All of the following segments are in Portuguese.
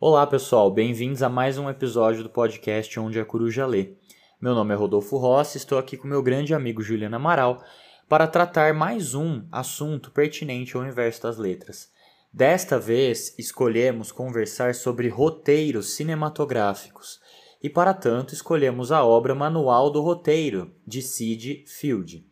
Olá pessoal, bem-vindos a mais um episódio do podcast Onde a Coruja Lê. Meu nome é Rodolfo Rossi, estou aqui com meu grande amigo Juliano Amaral para tratar mais um assunto pertinente ao universo das letras. Desta vez, escolhemos conversar sobre roteiros cinematográficos e, para tanto, escolhemos a obra Manual do Roteiro, de Sid Field.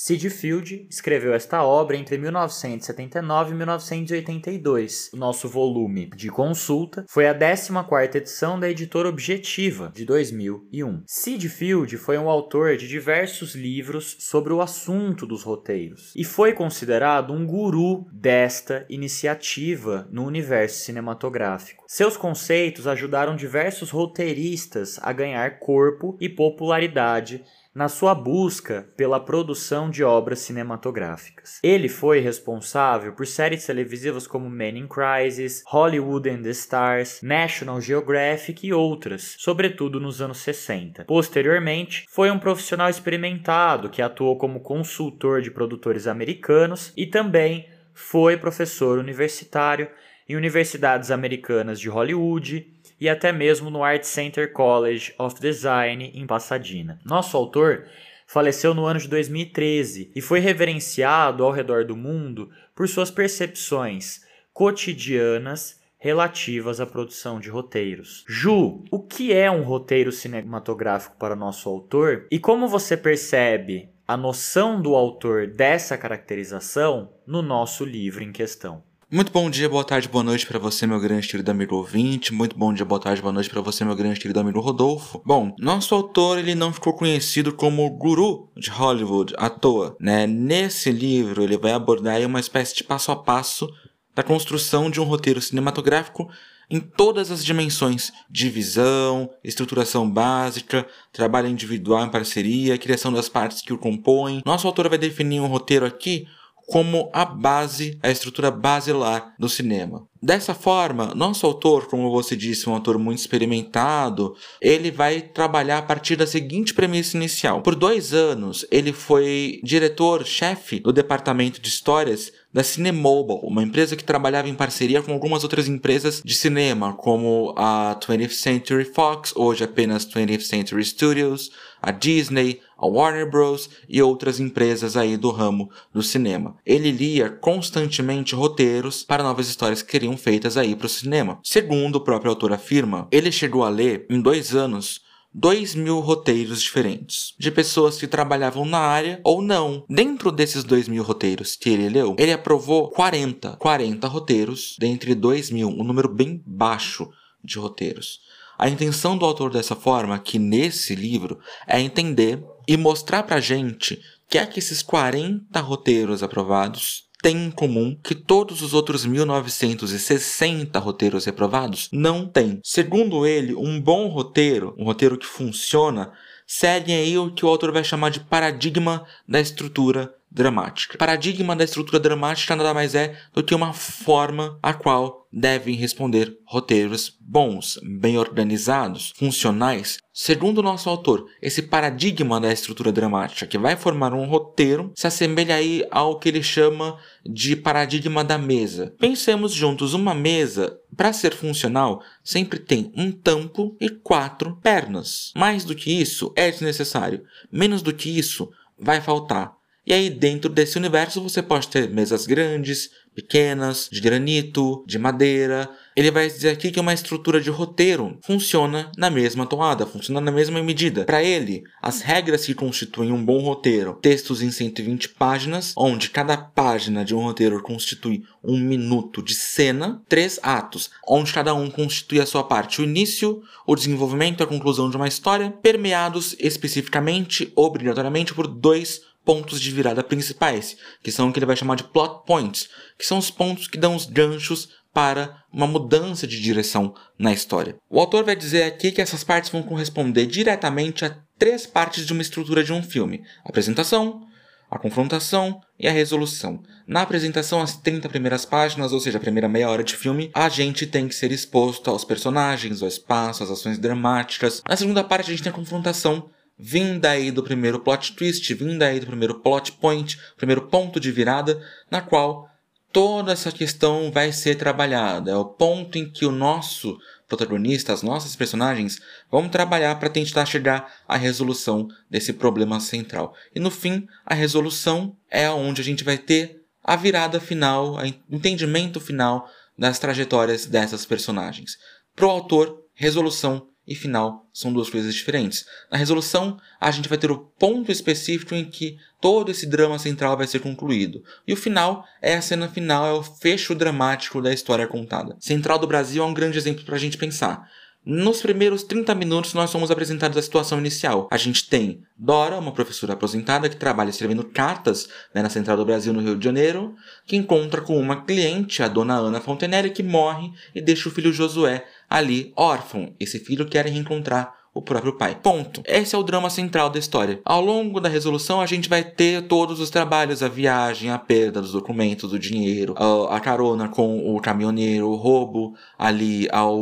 Sid Field escreveu esta obra entre 1979 e 1982. O nosso volume de consulta foi a 14ª edição da editora Objetiva, de 2001. Sid Field foi um autor de diversos livros sobre o assunto dos roteiros e foi considerado um guru desta iniciativa no universo cinematográfico. Seus conceitos ajudaram diversos roteiristas a ganhar corpo e popularidade na sua busca pela produção de obras cinematográficas. Ele foi responsável por séries televisivas como Men in Crisis, Hollywood and the Stars, National Geographic e outras, sobretudo nos anos 60. Posteriormente, foi um profissional experimentado que atuou como consultor de produtores americanos e também foi professor universitário em universidades americanas de Hollywood, e até mesmo no Art Center College of Design em Pasadena. Nosso autor faleceu no ano de 2013 e foi reverenciado ao redor do mundo por suas percepções cotidianas relativas à produção de roteiros. Ju, o que é um roteiro cinematográfico para nosso autor e como você percebe a noção do autor dessa caracterização no nosso livro em questão? Muito bom dia, boa tarde, boa noite para você, meu grande querido amigo ouvinte. Muito bom dia, boa tarde, boa noite para você, meu grande querido amigo Rodolfo. Bom, nosso autor ele não ficou conhecido como guru de Hollywood à toa, né? Nesse livro ele vai abordar uma espécie de passo a passo da construção de um roteiro cinematográfico em todas as dimensões: divisão, estruturação básica, trabalho individual em parceria, criação das partes que o compõem. Nosso autor vai definir um roteiro aqui como a base, a estrutura basilar do cinema. Dessa forma, nosso autor, como você disse, um autor muito experimentado, ele vai trabalhar a partir da seguinte premissa inicial. Por dois anos, ele foi diretor-chefe do departamento de histórias da Cinemobile, uma empresa que trabalhava em parceria com algumas outras empresas de cinema, como a 20th Century Fox, hoje apenas 20th Century Studios, a Disney, a Warner Bros. e outras empresas aí do ramo do cinema. Ele lia constantemente roteiros para novas histórias que seriam feitas aí para o cinema. Segundo o próprio autor afirma, ele chegou a ler em dois anos 2 mil roteiros diferentes, de pessoas que trabalhavam na área ou não. Dentro desses 2 mil roteiros que ele leu, ele aprovou 40, 40 roteiros dentre 2 mil, um número bem baixo de roteiros. A intenção do autor dessa forma, aqui nesse livro, é entender e mostrar pra gente que é que esses 40 roteiros aprovados têm em comum que todos os outros 1960 roteiros reprovados não têm. Segundo ele, um bom roteiro, um roteiro que funciona, segue aí o que o autor vai chamar de paradigma da estrutura dramática. Paradigma da estrutura dramática nada mais é do que uma forma a qual devem responder roteiros bons, bem organizados, funcionais. Segundo o nosso autor, esse paradigma da estrutura dramática que vai formar um roteiro se assemelha aí ao que ele chama de paradigma da mesa. Pensemos juntos, uma mesa, para ser funcional, sempre tem um tampo e quatro pernas. Mais do que isso é desnecessário. Menos do que isso vai faltar. E aí, dentro desse universo, você pode ter mesas grandes, pequenas, de granito, de madeira. Ele vai dizer aqui que uma estrutura de roteiro funciona na mesma toada, funciona na mesma medida. Para ele, as regras que constituem um bom roteiro, textos em 120 páginas, onde cada página de um roteiro constitui um minuto de cena, três atos, onde cada um constitui a sua parte, o início, o desenvolvimento e a conclusão de uma história, permeados especificamente, obrigatoriamente, por dois pontos de virada principais, que são o que ele vai chamar de plot points, que são os pontos que dão os ganchos para uma mudança de direção na história. O autor vai dizer aqui que essas partes vão corresponder diretamente a três partes de uma estrutura de um filme: a apresentação, a confrontação e a resolução. Na apresentação, as 30 primeiras páginas, ou seja, a primeira meia hora de filme, a gente tem que ser exposto aos personagens, ao espaço, às ações dramáticas. Na segunda parte, a gente tem a confrontação, vinda aí do primeiro plot twist, vinda aí do primeiro plot point, primeiro ponto de virada, na qual toda essa questão vai ser trabalhada. É o ponto em que o nosso protagonista, as nossas personagens, vão trabalhar para tentar chegar à resolução desse problema central. E no fim, a resolução é onde a gente vai ter a virada final, o entendimento final das trajetórias dessas personagens. Para o autor, resolução e final são duas coisas diferentes. Na resolução, a gente vai ter o ponto específico em que todo esse drama central vai ser concluído. E o final é a cena final, é o fecho dramático da história contada. Central do Brasil é um grande exemplo para a gente pensar. Nos primeiros 30 minutos, nós somos apresentados a situação inicial. A gente tem Dora, uma professora aposentada que trabalha escrevendo cartas né, na Central do Brasil, no Rio de Janeiro, que encontra com uma cliente, a dona Ana Fontenelle, que morre e deixa o filho Josué ali órfão. Esse filho quer reencontrar o próprio pai. Ponto. Esse é o drama central da história. Ao longo da resolução, a gente vai ter todos os trabalhos, a viagem, a perda dos documentos, do dinheiro, a, carona com o caminhoneiro, o roubo ali ao,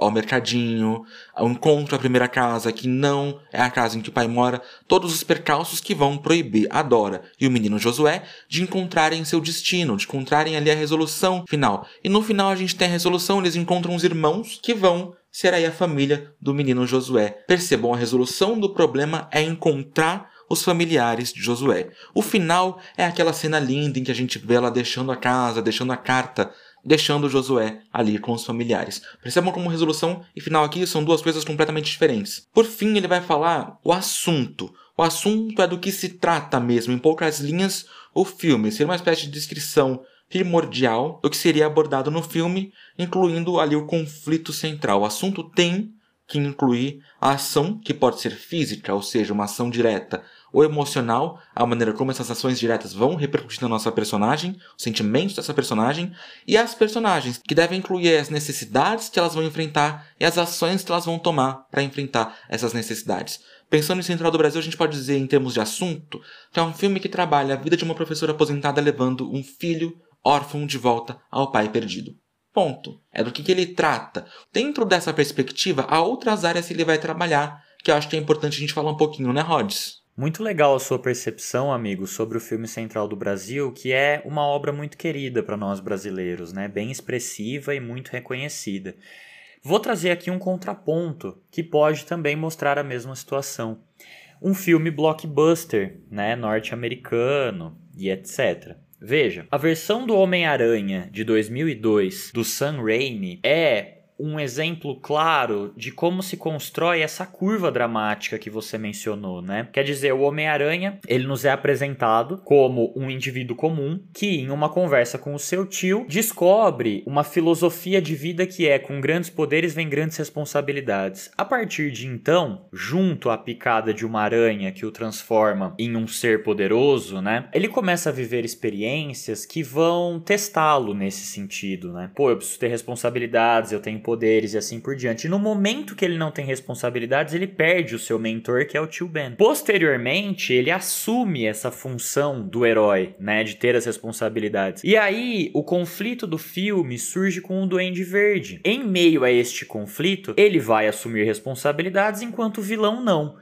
ao mercadinho, o encontro à primeira casa, que não é a casa em que o pai mora, todos os percalços que vão proibir a Dora e o menino Josué de encontrarem seu destino, de encontrarem ali a resolução final. E no final a gente tem a resolução, eles encontram os irmãos que vão será aí a família do menino Josué. Percebam, a resolução do problema é encontrar os familiares de Josué. O final é aquela cena linda em que a gente vê ela deixando a casa, deixando a carta, deixando Josué ali com os familiares. Percebam como resolução e final aqui são duas coisas completamente diferentes. Por fim, ele vai falar o assunto. O assunto é do que se trata mesmo, em poucas linhas, o filme. Ser uma espécie de descrição primordial do que seria abordado no filme, incluindo ali o conflito central. O assunto tem que incluir a ação, que pode ser física, ou seja, uma ação direta, ou emocional, a maneira como essas ações diretas vão repercutir na nossa personagem, os sentimentos dessa personagem, e as personagens, que devem incluir as necessidades que elas vão enfrentar e as ações que elas vão tomar para enfrentar essas necessidades. Pensando em Central do Brasil, a gente pode dizer, em termos de assunto, que é um filme que trabalha a vida de uma professora aposentada levando um filho órfão de volta ao pai perdido. Ponto. É do que, que ele trata. Dentro dessa perspectiva, há outras áreas que ele vai trabalhar, que eu acho que é importante a gente falar um pouquinho, né, Rhodes? Muito legal a sua percepção, amigo, sobre o filme Central do Brasil, que é uma obra muito querida para nós brasileiros, né? Bem expressiva e muito reconhecida. Vou trazer aqui um contraponto que pode também mostrar a mesma situação. Um filme blockbuster, né, norte-americano e etc. Veja, a versão do Homem-Aranha de 2002 do Sam Raimi é um exemplo claro de como se constrói essa curva dramática que você mencionou, né? Quer dizer, o Homem-Aranha, ele nos é apresentado como um indivíduo comum que, em uma conversa com o seu tio, descobre uma filosofia de vida que é com grandes poderes vem grandes responsabilidades. A partir de então, junto à picada de uma aranha que o transforma em um ser poderoso, né? Ele começa a viver experiências que vão testá-lo nesse sentido, né? Pô, eu preciso ter responsabilidades, eu tenho poderes e assim por diante. E no momento que ele não tem responsabilidades, ele perde o seu mentor, que é o tio Ben. Posteriormente, ele assume essa função do herói, né, de ter as responsabilidades. E aí, o conflito do filme surge com o Duende Verde. Em meio a este conflito, ele vai assumir responsabilidades enquanto o vilão não.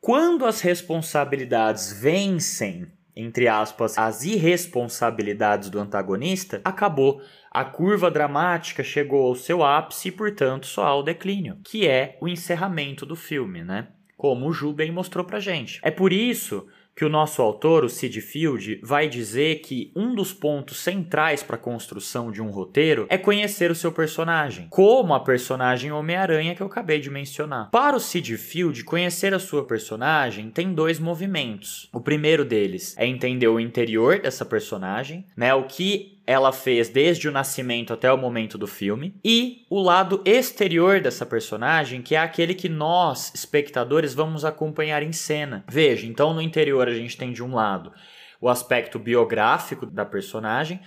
Quando as responsabilidades vencem entre aspas, as irresponsabilidades do antagonista, acabou. A curva dramática chegou ao seu ápice e, portanto, só ao declínio, que é o encerramento do filme, né? Como o Ju bem mostrou pra gente. É por isso que o nosso autor, o Sid Field, vai dizer que um dos pontos centrais para a construção de um roteiro é conhecer o seu personagem, como a personagem Homem-Aranha que eu acabei de mencionar. Para o Sid Field, conhecer a sua personagem tem dois movimentos. O primeiro deles é entender o interior dessa personagem, né, o que ela fez desde o nascimento até o momento do filme, e o lado exterior dessa personagem, que é aquele que nós, espectadores, vamos acompanhar em cena. Veja, então no interior a gente tem de um lado o aspecto biográfico da personagem,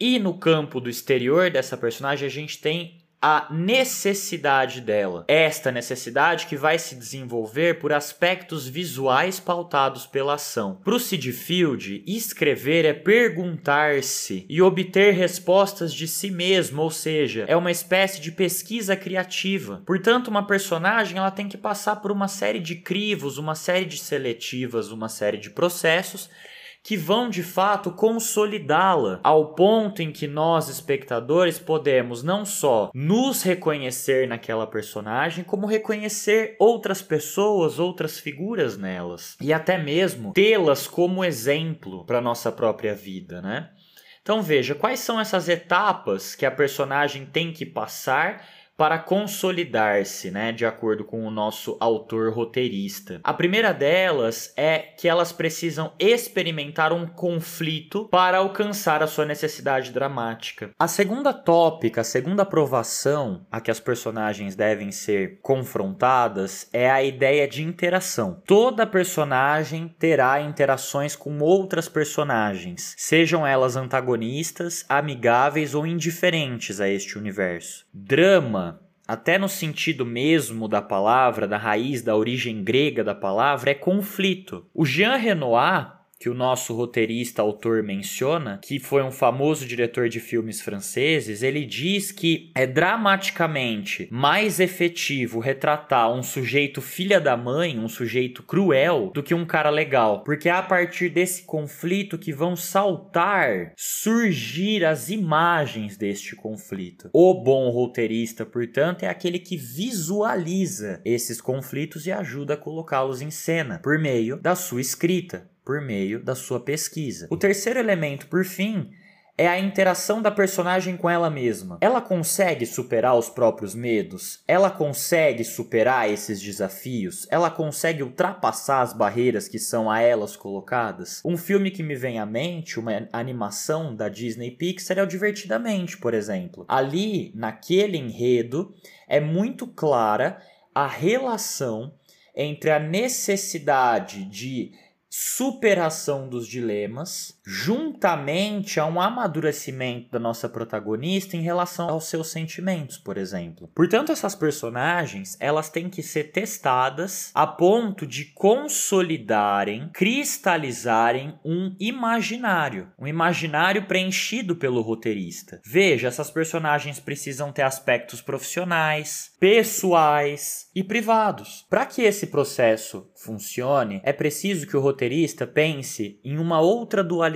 e no campo do exterior dessa personagem a gente tem a necessidade dela. Esta necessidade que vai se desenvolver por aspectos visuais pautados pela ação. Para o Sid Field, escrever é perguntar-se e obter respostas de si mesmo, ou seja, é uma espécie de pesquisa criativa. Portanto, uma personagem ela tem que passar por uma série de crivos, uma série de seletivas, uma série de processos que vão de fato consolidá-la ao ponto em que nós, espectadores, podemos não só nos reconhecer naquela personagem, como reconhecer outras pessoas, outras figuras nelas e até mesmo tê-las como exemplo para nossa própria vida, né? Então veja, quais são essas etapas que a personagem tem que passar para consolidar-se, né, de acordo com o nosso autor roteirista. A primeira delas é que elas precisam experimentar um conflito para alcançar a sua necessidade dramática. A segunda tópica, a segunda aprovação a que as personagens devem ser confrontadas é a ideia de interação. Toda personagem terá interações com outras personagens, sejam elas antagonistas, amigáveis ou indiferentes a este universo. Drama até no sentido mesmo da palavra, da raiz, da origem grega da palavra, é conflito. O Jean Renoir, que o nosso roteirista autor menciona, que foi um famoso diretor de filmes franceses, ele diz que é dramaticamente mais efetivo retratar um sujeito filha da mãe, um sujeito cruel, do que um cara legal, porque é a partir desse conflito que vão saltar, surgir as imagens deste conflito. O bom roteirista, portanto, é aquele que visualiza esses conflitos e ajuda a colocá-los em cena por meio da sua escrita por meio da sua pesquisa. O terceiro elemento, por fim, é a interação da personagem com ela mesma. Ela consegue superar os próprios medos? Ela consegue superar esses desafios? Ela consegue ultrapassar as barreiras que são a elas colocadas? Um filme que me vem à mente, uma animação da Disney Pixar, é o Divertidamente, por exemplo. Ali, naquele enredo, é muito clara a relação entre a necessidade de superação dos dilemas, juntamente a um amadurecimento da nossa protagonista em relação aos seus sentimentos, por exemplo. Portanto, essas personagens, elas têm que ser testadas a ponto de consolidarem, cristalizarem um imaginário, um imaginário preenchido pelo roteirista. Veja, essas personagens precisam ter aspectos profissionais, pessoais e privados. Para que esse processo funcione, é preciso que o roteirista pense em uma outra dualidade,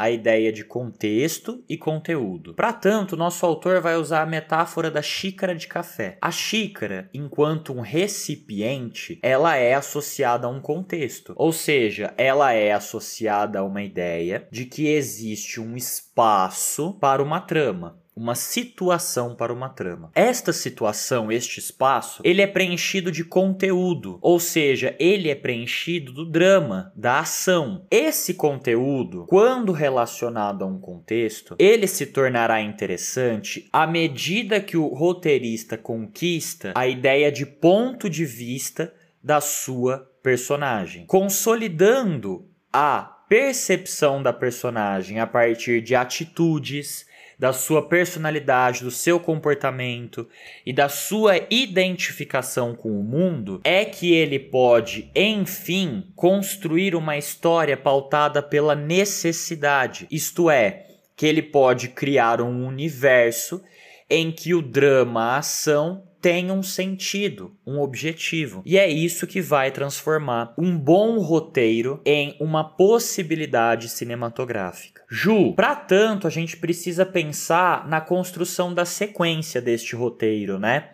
a ideia de contexto e conteúdo. Para tanto, nosso autor vai usar a metáfora da xícara de café. A xícara, enquanto um recipiente, ela é associada a um contexto, ou seja, ela é associada a uma ideia de que existe um espaço para uma trama uma situação para uma trama. Esta situação, este espaço, ele é preenchido de conteúdo, ou seja, ele é preenchido do drama, da ação. Esse conteúdo, quando relacionado a um contexto, ele se tornará interessante à medida que o roteirista conquista a ideia de ponto de vista da sua personagem, consolidando a percepção da personagem a partir de atitudes, da sua personalidade, do seu comportamento e da sua identificação com o mundo, é que ele pode, enfim, construir uma história pautada pela necessidade. Isto é, que ele pode criar um universo em que o drama, a ação tem um sentido, um objetivo. E é isso que vai transformar um bom roteiro em uma possibilidade cinematográfica. Ju, para tanto, a gente precisa pensar na construção da sequência deste roteiro, né?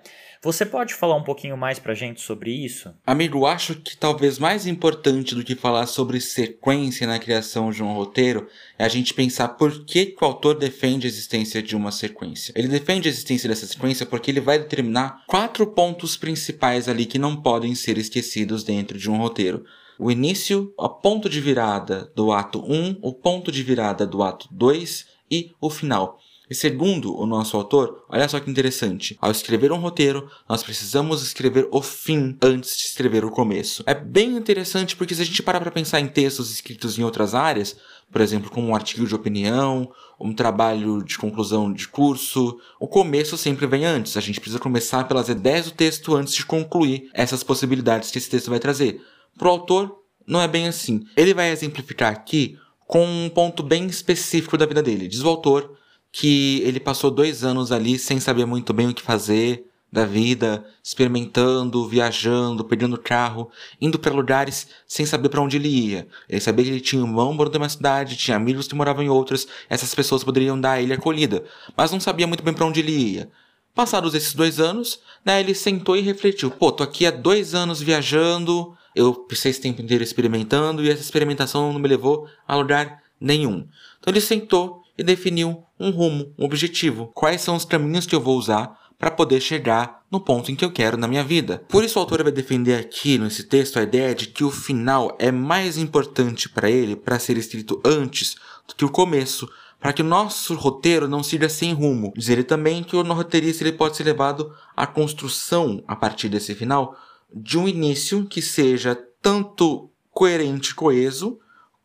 Você pode falar um pouquinho mais pra gente sobre isso? Amigo, acho que talvez mais importante do que falar sobre sequência na criação de um roteiro é a gente pensar por que, que o autor defende a existência de uma sequência. Ele defende a existência dessa sequência porque ele vai determinar quatro pontos principais ali que não podem ser esquecidos dentro de um roteiro o início, o ponto de virada do ato 1, o ponto de virada do ato 2 e o final. E segundo o nosso autor, olha só que interessante, ao escrever um roteiro, nós precisamos escrever o fim antes de escrever o começo. É bem interessante porque se a gente parar para pensar em textos escritos em outras áreas, por exemplo, como um artigo de opinião, um trabalho de conclusão de curso, o começo sempre vem antes. A gente precisa começar pelas ideias do texto antes de concluir essas possibilidades que esse texto vai trazer. Para o autor, não é bem assim. Ele vai exemplificar aqui com um ponto bem específico da vida dele. Diz o autor que ele passou dois anos ali sem saber muito bem o que fazer, da vida, experimentando, viajando, perdendo carro, indo para lugares sem saber para onde ele ia. Ele sabia que ele tinha um irmão morando em uma cidade, tinha amigos que moravam em outras, essas pessoas poderiam dar a ele acolhida, mas não sabia muito bem para onde ele ia. Passados esses dois anos, né, ele sentou e refletiu: pô, tô aqui há dois anos viajando, eu passei esse tempo inteiro experimentando e essa experimentação não me levou a lugar nenhum. Então ele sentou e definiu um rumo, um objetivo. Quais são os caminhos que eu vou usar para poder chegar no ponto em que eu quero na minha vida. Por isso o autor vai defender aqui nesse texto a ideia de que o final é mais importante para ele para ser escrito antes do que o começo, para que o nosso roteiro não siga sem rumo. Diz ele também que o roteirista ele pode ser levado à construção a partir desse final de um início que seja tanto coerente, coeso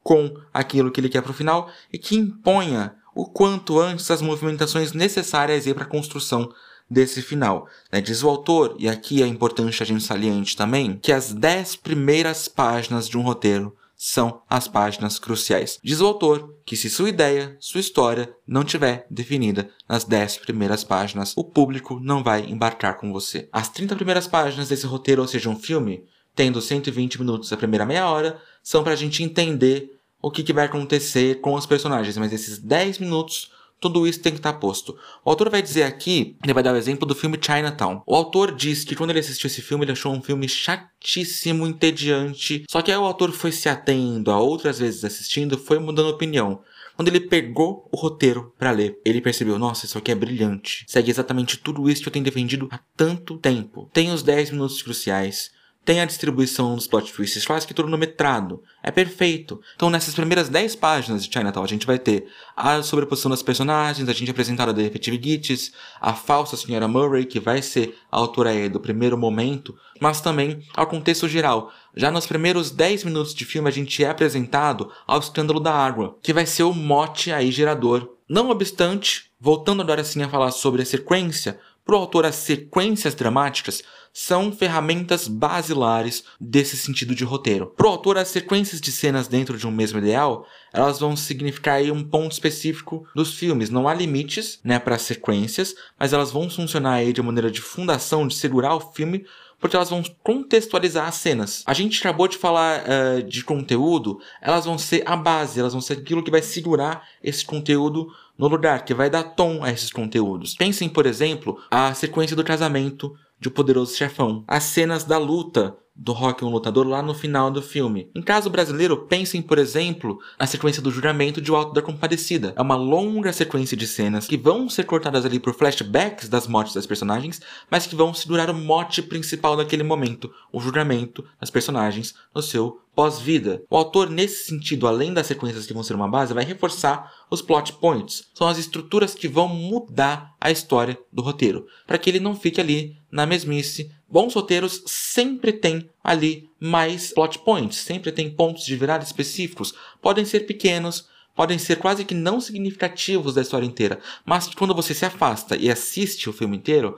com aquilo que ele quer para o final e que imponha o quanto antes as movimentações necessárias para a construção desse final. Né? Diz o autor, e aqui é importante a gente saliente também, que as dez primeiras páginas de um roteiro são as páginas cruciais. Diz o autor que se sua ideia, sua história não tiver definida nas 10 primeiras páginas, o público não vai embarcar com você. As 30 primeiras páginas desse roteiro, ou seja, um filme, tendo 120 minutos a primeira meia hora, são para a gente entender o que, que vai acontecer com os personagens, mas esses 10 minutos tudo isso tem que estar posto. O autor vai dizer aqui, ele vai dar o exemplo do filme Chinatown. O autor diz que quando ele assistiu esse filme, ele achou um filme chatíssimo, entediante. Só que aí o autor foi se atendo a outras vezes assistindo, foi mudando opinião. Quando ele pegou o roteiro para ler, ele percebeu: nossa, isso aqui é brilhante. Segue exatamente tudo isso que eu tenho defendido há tanto tempo. Tem os 10 minutos cruciais tem a distribuição dos plot twists, quase que cronometrado. É perfeito. Então, nessas primeiras 10 páginas de Chinatown, a gente vai ter a sobreposição das personagens, a gente apresentar a Detective Gitches, a falsa Senhora Murray, que vai ser a autora do primeiro momento, mas também ao contexto geral. Já nos primeiros 10 minutos de filme, a gente é apresentado ao escândalo da água, que vai ser o mote aí gerador. Não obstante, voltando agora sim a falar sobre a sequência, para o autor as sequências dramáticas são ferramentas basilares desse sentido de roteiro. Para o autor, as sequências de cenas dentro de um mesmo ideal, elas vão significar um ponto específico dos filmes. Não há limites né, para as sequências, mas elas vão funcionar aí de maneira de fundação, de segurar o filme, porque elas vão contextualizar as cenas. A gente acabou de falar uh, de conteúdo, elas vão ser a base, elas vão ser aquilo que vai segurar esse conteúdo no lugar, que vai dar tom a esses conteúdos. Pensem, por exemplo, a sequência do casamento de O Poderoso Chefão. As cenas da luta do Rock um lutador lá no final do filme. Em caso brasileiro, pensem, por exemplo, na sequência do juramento de O Alto da Compadecida. É uma longa sequência de cenas que vão ser cortadas ali por flashbacks das mortes das personagens, mas que vão segurar o mote principal daquele momento, o juramento das personagens no seu pós-vida. O autor, nesse sentido, além das sequências que vão ser uma base, vai reforçar os plot points. São as estruturas que vão mudar a história do roteiro, para que ele não fique ali na mesmice. Bons roteiros sempre têm ali mais plot points, sempre tem pontos de virada específicos. Podem ser pequenos, podem ser quase que não significativos da história inteira, mas quando você se afasta e assiste o filme inteiro,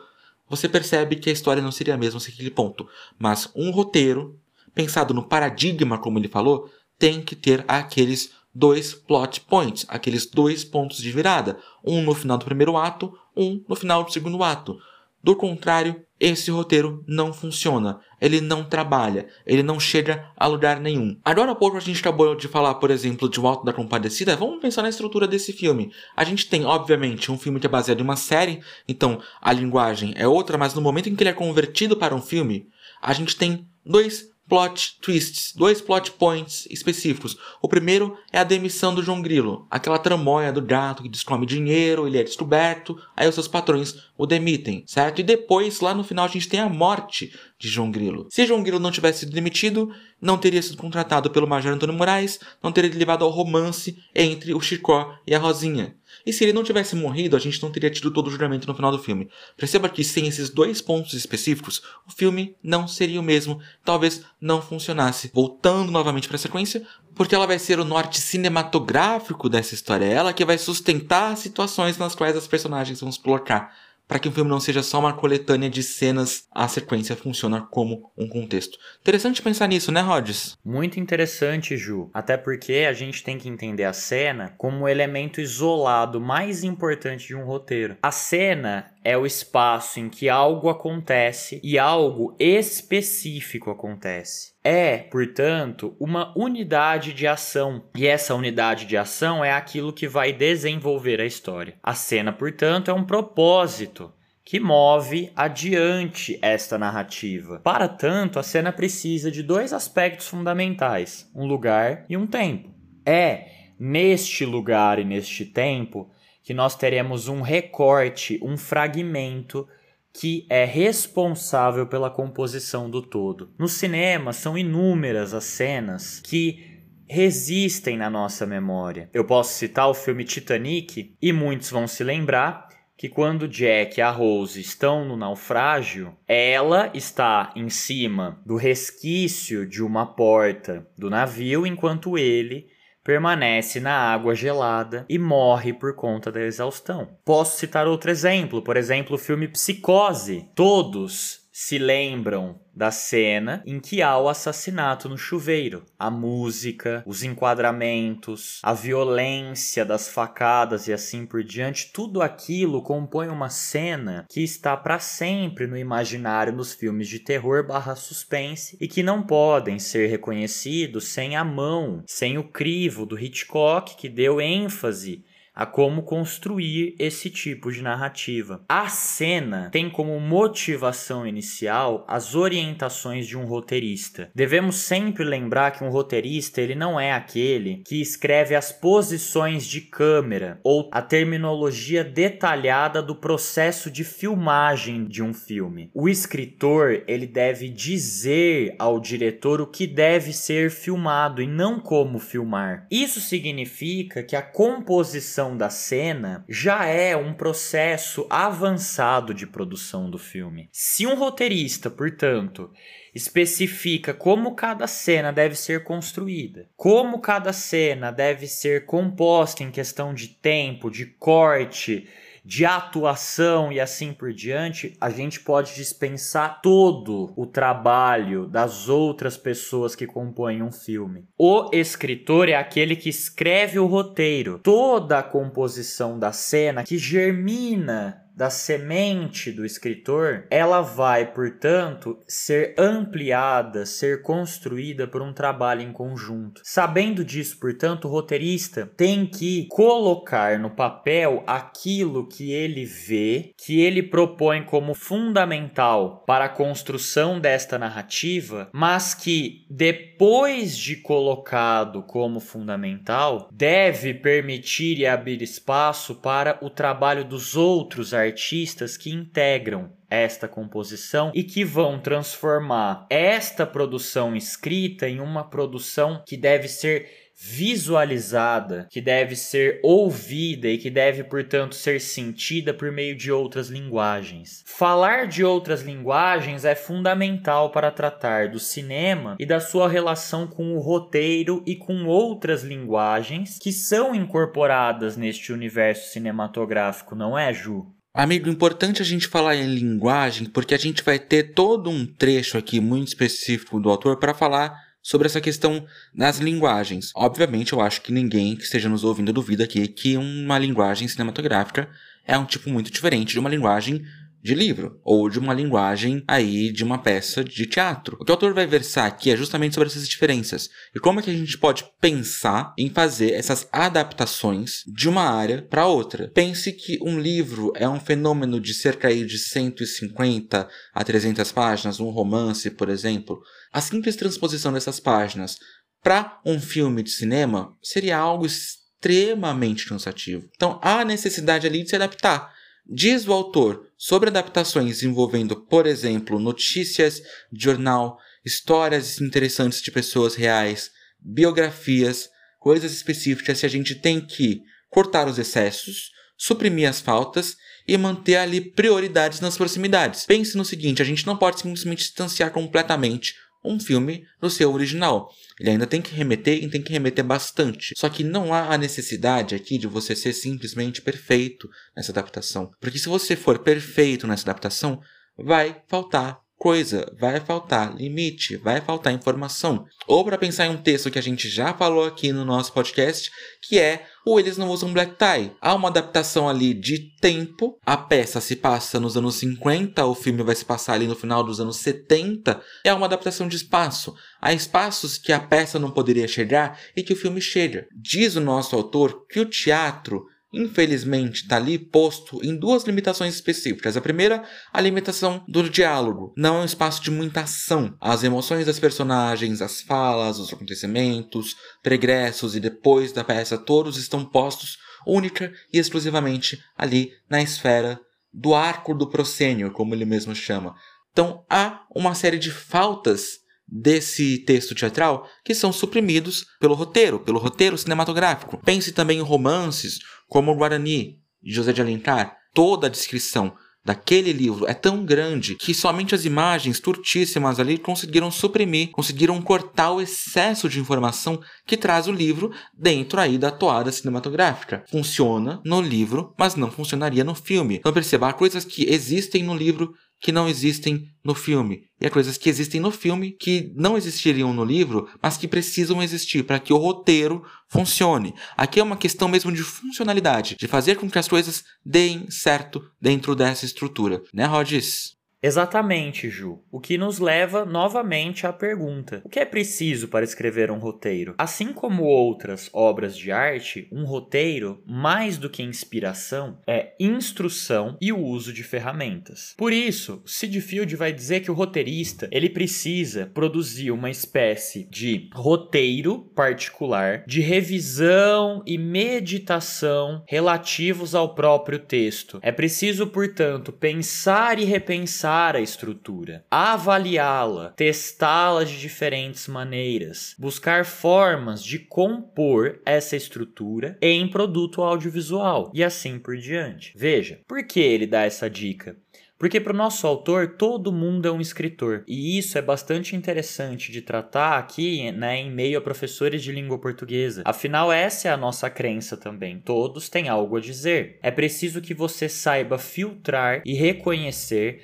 você percebe que a história não seria a mesma sem aquele ponto. Mas um roteiro pensado no paradigma, como ele falou, tem que ter aqueles dois plot points, aqueles dois pontos de virada, um no final do primeiro ato, um no final do segundo ato. Do contrário, esse roteiro não funciona, ele não trabalha, ele não chega a lugar nenhum. Agora há pouco a gente acabou de falar, por exemplo, de O Alto da Compadecida, vamos pensar na estrutura desse filme. A gente tem, obviamente, um filme que é baseado em uma série, então a linguagem é outra, mas no momento em que ele é convertido para um filme, a gente tem dois plot twists, dois plot points específicos. O primeiro é a demissão do João Grilo, aquela tramóia do gato que descome dinheiro, ele é descoberto, aí os seus patrões o demitem, certo? E depois, lá no final, a gente tem a morte de João Grilo. Se João Grilo não tivesse sido demitido, não teria sido contratado pelo Major Antônio Moraes, não teria levado ao romance entre o Chicó e a Rosinha. E se ele não tivesse morrido, a gente não teria tido todo o julgamento no final do filme. Perceba que sem esses dois pontos específicos, o filme não seria o mesmo, talvez não funcionasse. Voltando novamente para a sequência, porque ela vai ser o norte cinematográfico dessa história, é ela que vai sustentar as situações nas quais as personagens vão se colocar para que o filme não seja só uma coletânea de cenas, a sequência funciona como um contexto. Interessante pensar nisso, né, Rhodes? Muito interessante, Ju. Até porque a gente tem que entender a cena como o elemento isolado mais importante de um roteiro. A cena é o espaço em que algo acontece e algo específico acontece. É, portanto, uma unidade de ação, e essa unidade de ação é aquilo que vai desenvolver a história. A cena, portanto, é um propósito que move adiante esta narrativa. Para tanto, a cena precisa de dois aspectos fundamentais: um lugar e um tempo. É neste lugar e neste tempo que nós teremos um recorte, um fragmento que é responsável pela composição do todo. No cinema, são inúmeras as cenas que resistem na nossa memória. Eu posso citar o filme Titanic e muitos vão se lembrar que quando Jack e a Rose estão no naufrágio, ela está em cima do resquício de uma porta do navio, enquanto ele permanece na água gelada e morre por conta da exaustão. Posso citar outro exemplo, por exemplo, o filme Psicose. Todos se lembram da cena em que há o assassinato no chuveiro. A música, os enquadramentos, a violência das facadas e assim por diante, tudo aquilo compõe uma cena que está para sempre no imaginário dos filmes de terror barra suspense e que não podem ser reconhecidos sem a mão, sem o crivo do Hitchcock que deu ênfase a como construir esse tipo de narrativa. A cena tem como motivação inicial as orientações de um roteirista. Devemos sempre lembrar que um roteirista ele não é aquele que escreve as posições de câmera ou a terminologia detalhada do processo de filmagem de um filme. O escritor ele deve dizer ao diretor o que deve ser filmado e não como filmar. Isso significa que a composição da cena já é um processo avançado de produção do filme. Se um roteirista, portanto, especifica como cada cena deve ser construída, como cada cena deve ser composta em questão de tempo, de corte, de atuação e assim por diante, a gente pode dispensar todo o trabalho das outras pessoas que compõem um filme. O escritor é aquele que escreve o roteiro, toda a composição da cena que germina da semente do escritor, ela vai, portanto, ser ampliada, ser construída por um trabalho em conjunto. Sabendo disso, portanto, o roteirista tem que colocar no papel aquilo que ele vê, que ele propõe como fundamental para a construção desta narrativa, mas que depois de colocado como fundamental, deve permitir e abrir espaço para o trabalho dos outros artistas que integram esta composição e que vão transformar esta produção escrita em uma produção que deve ser visualizada, que deve ser ouvida e que deve, portanto, ser sentida por meio de outras linguagens. Falar de outras linguagens é fundamental para tratar do cinema e da sua relação com o roteiro e com outras linguagens que são incorporadas neste universo cinematográfico, não é, Ju? Amigo, importante a gente falar em linguagem, porque a gente vai ter todo um trecho aqui muito específico do autor para falar sobre essa questão das linguagens. Obviamente, eu acho que ninguém que esteja nos ouvindo duvida aqui que uma linguagem cinematográfica é um tipo muito diferente de uma linguagem de livro ou de uma linguagem aí de uma peça de teatro. O que o autor vai versar aqui é justamente sobre essas diferenças e como é que a gente pode pensar em fazer essas adaptações de uma área para outra. Pense que um livro é um fenômeno de cerca aí de 150 a 300 páginas, um romance, por exemplo. A simples transposição dessas páginas para um filme de cinema seria algo extremamente cansativo. Então há necessidade ali de se adaptar. Diz o autor sobre adaptações envolvendo, por exemplo, notícias de jornal, histórias interessantes de pessoas reais, biografias, coisas específicas que a gente tem que cortar os excessos, suprimir as faltas e manter ali prioridades nas proximidades. Pense no seguinte: a gente não pode simplesmente distanciar completamente um filme do seu original. Ele ainda tem que remeter e tem que remeter bastante. Só que não há a necessidade aqui de você ser simplesmente perfeito nessa adaptação. Porque se você for perfeito nessa adaptação, vai faltar coisa, vai faltar limite, vai faltar informação. Ou para pensar em um texto que a gente já falou aqui no nosso podcast, que é o Eles Não Usam Black Tie. Há uma adaptação ali de tempo, a peça se passa nos anos 50, o filme vai se passar ali no final dos anos 70, é uma adaptação de espaço. Há espaços que a peça não poderia chegar e que o filme chega. Diz o nosso autor que o teatro infelizmente, está ali posto em duas limitações específicas. A primeira, a limitação do diálogo. Não é um espaço de muita ação. As emoções das personagens, as falas, os acontecimentos, pregressos e depois da peça, todos estão postos única e exclusivamente ali na esfera do arco do proscênio, como ele mesmo chama. Então há uma série de faltas desse texto teatral que são suprimidos pelo roteiro, pelo roteiro cinematográfico. Pense também em romances como o Guarani, José de Alencar. Toda a descrição daquele livro é tão grande que somente as imagens turtíssimas ali conseguiram suprimir, conseguiram cortar o excesso de informação que traz o livro dentro aí da toada cinematográfica. Funciona no livro, mas não funcionaria no filme. Então perceba, há coisas que existem no livro que não existem no filme. E há coisas que existem no filme que não existiriam no livro, mas que precisam existir para que o roteiro funcione. Aqui é uma questão mesmo de funcionalidade, de fazer com que as coisas deem certo dentro dessa estrutura. Né, Rodis? Exatamente, Ju. O que nos leva novamente à pergunta: o que é preciso para escrever um roteiro? Assim como outras obras de arte, um roteiro, mais do que inspiração, é instrução e o uso de ferramentas. Por isso, Sid Field vai dizer que o roteirista ele precisa produzir uma espécie de roteiro particular de revisão e meditação relativos ao próprio texto. É preciso, portanto, pensar e repensar a estrutura, avaliá-la, testá-la de diferentes maneiras, buscar formas de compor essa estrutura em produto audiovisual e assim por diante. Veja, por que ele dá essa dica? Porque para o nosso autor, todo mundo é um escritor. E isso é bastante interessante de tratar aqui né, em meio a professores de língua portuguesa. Afinal, essa é a nossa crença também. Todos têm algo a dizer. É preciso que você saiba filtrar e reconhecer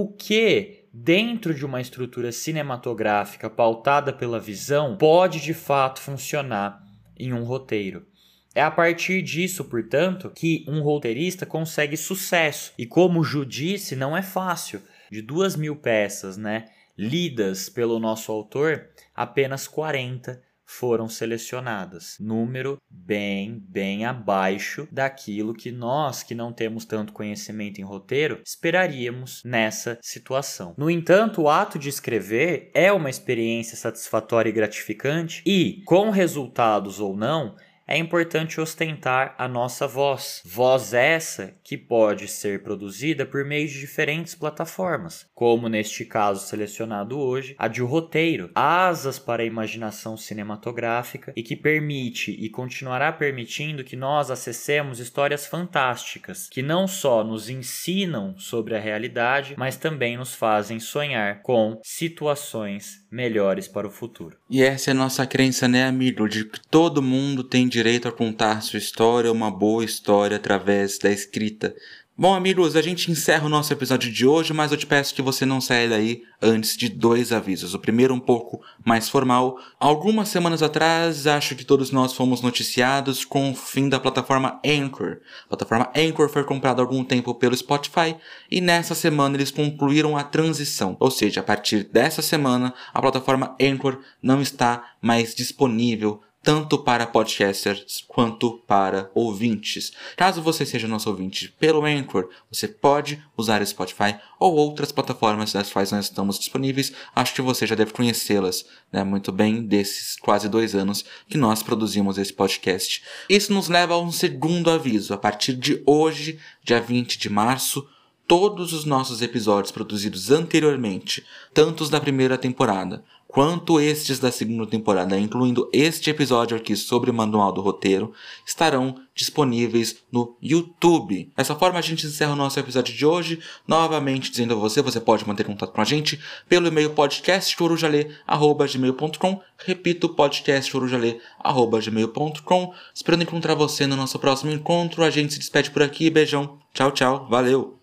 o que dentro de uma estrutura cinematográfica pautada pela visão pode de fato funcionar em um roteiro. É a partir disso, portanto, que um roteirista consegue sucesso. E como Ju disse, não é fácil. De duas mil peças, né, lidas pelo nosso autor, apenas 40 foram selecionadas. Número bem, bem abaixo daquilo que nós, que não temos tanto conhecimento em roteiro, esperaríamos nessa situação. No entanto, o ato de escrever é uma experiência satisfatória e gratificante e, com resultados ou não, é importante ostentar a nossa voz. Voz essa que pode ser produzida por meio de diferentes plataformas, como neste caso selecionado hoje, a de roteiro, asas para a imaginação cinematográfica e que permite e continuará permitindo que nós acessemos histórias fantásticas que não só nos ensinam sobre a realidade, mas também nos fazem sonhar com situações melhores para o futuro. E essa é a nossa crença, né, amigo, de que todo mundo tem direito a contar sua história, uma boa história através da escrita. Bom, amigos, a gente encerra o nosso episódio de hoje, mas eu te peço que você não saia daí antes de dois avisos. O primeiro, um pouco mais formal. Algumas semanas atrás, acho que todos nós fomos noticiados com o fim da plataforma Anchor. A plataforma Anchor foi comprada há algum tempo pelo Spotify e nessa semana eles concluíram a transição. Ou seja, a partir dessa semana, a plataforma Anchor não está mais disponível tanto para podcasters quanto para ouvintes. Caso você seja nosso ouvinte pelo Anchor, você pode usar Spotify ou outras plataformas das quais nós estamos disponíveis. Acho que você já deve conhecê-las né, muito bem desses quase dois anos que nós produzimos esse podcast. Isso nos leva a um segundo aviso. A partir de hoje, dia 20 de março, todos os nossos episódios produzidos anteriormente, tanto os da primeira temporada quanto estes da segunda temporada, incluindo este episódio aqui sobre o manual do roteiro, estarão disponíveis no YouTube. Dessa forma, a gente encerra o nosso episódio de hoje, novamente dizendo a você, você pode manter contato com a gente pelo e-mail podcastcorujale.gmail.com Repito, podcastcorujale.gmail.com Esperando encontrar você no nosso próximo encontro. A gente se despede por aqui. Beijão. Tchau, tchau. Valeu.